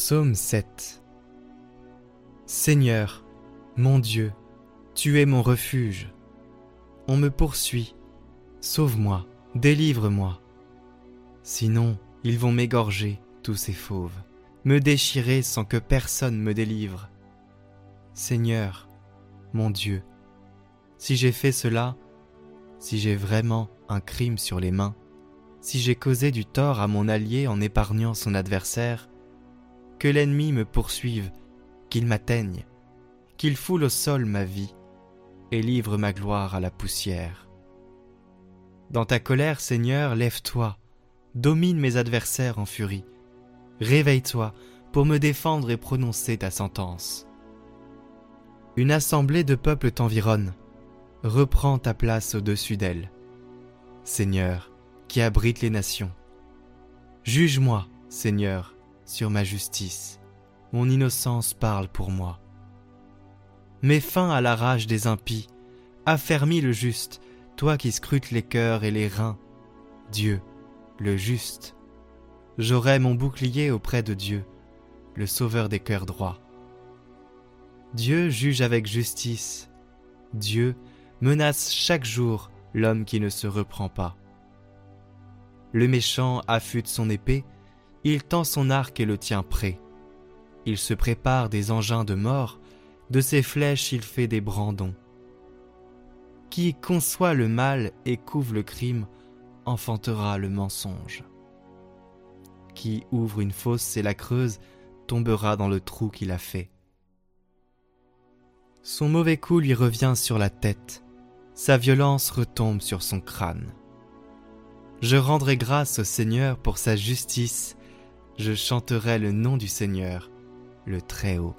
Psaume 7 Seigneur, mon Dieu, tu es mon refuge. On me poursuit. Sauve-moi, délivre-moi. Sinon, ils vont m'égorger, tous ces fauves, me déchirer sans que personne me délivre. Seigneur, mon Dieu, si j'ai fait cela, si j'ai vraiment un crime sur les mains, si j'ai causé du tort à mon allié en épargnant son adversaire, que l'ennemi me poursuive, qu'il m'atteigne, qu'il foule au sol ma vie et livre ma gloire à la poussière. Dans ta colère, Seigneur, lève-toi, domine mes adversaires en furie, réveille-toi pour me défendre et prononcer ta sentence. Une assemblée de peuples t'environne, reprends ta place au-dessus d'elle. Seigneur, qui abrite les nations. Juge-moi, Seigneur, sur ma justice. Mon innocence parle pour moi. Mets fin à la rage des impies, affermis le juste, toi qui scrutes les cœurs et les reins. Dieu, le juste. J'aurai mon bouclier auprès de Dieu, le sauveur des cœurs droits. Dieu juge avec justice. Dieu menace chaque jour l'homme qui ne se reprend pas. Le méchant affûte son épée, il tend son arc et le tient prêt. Il se prépare des engins de mort, de ses flèches il fait des brandons. Qui conçoit le mal et couve le crime enfantera le mensonge. Qui ouvre une fosse et la creuse tombera dans le trou qu'il a fait. Son mauvais coup lui revient sur la tête, sa violence retombe sur son crâne. Je rendrai grâce au Seigneur pour sa justice je chanterai le nom du Seigneur, le Très-Haut.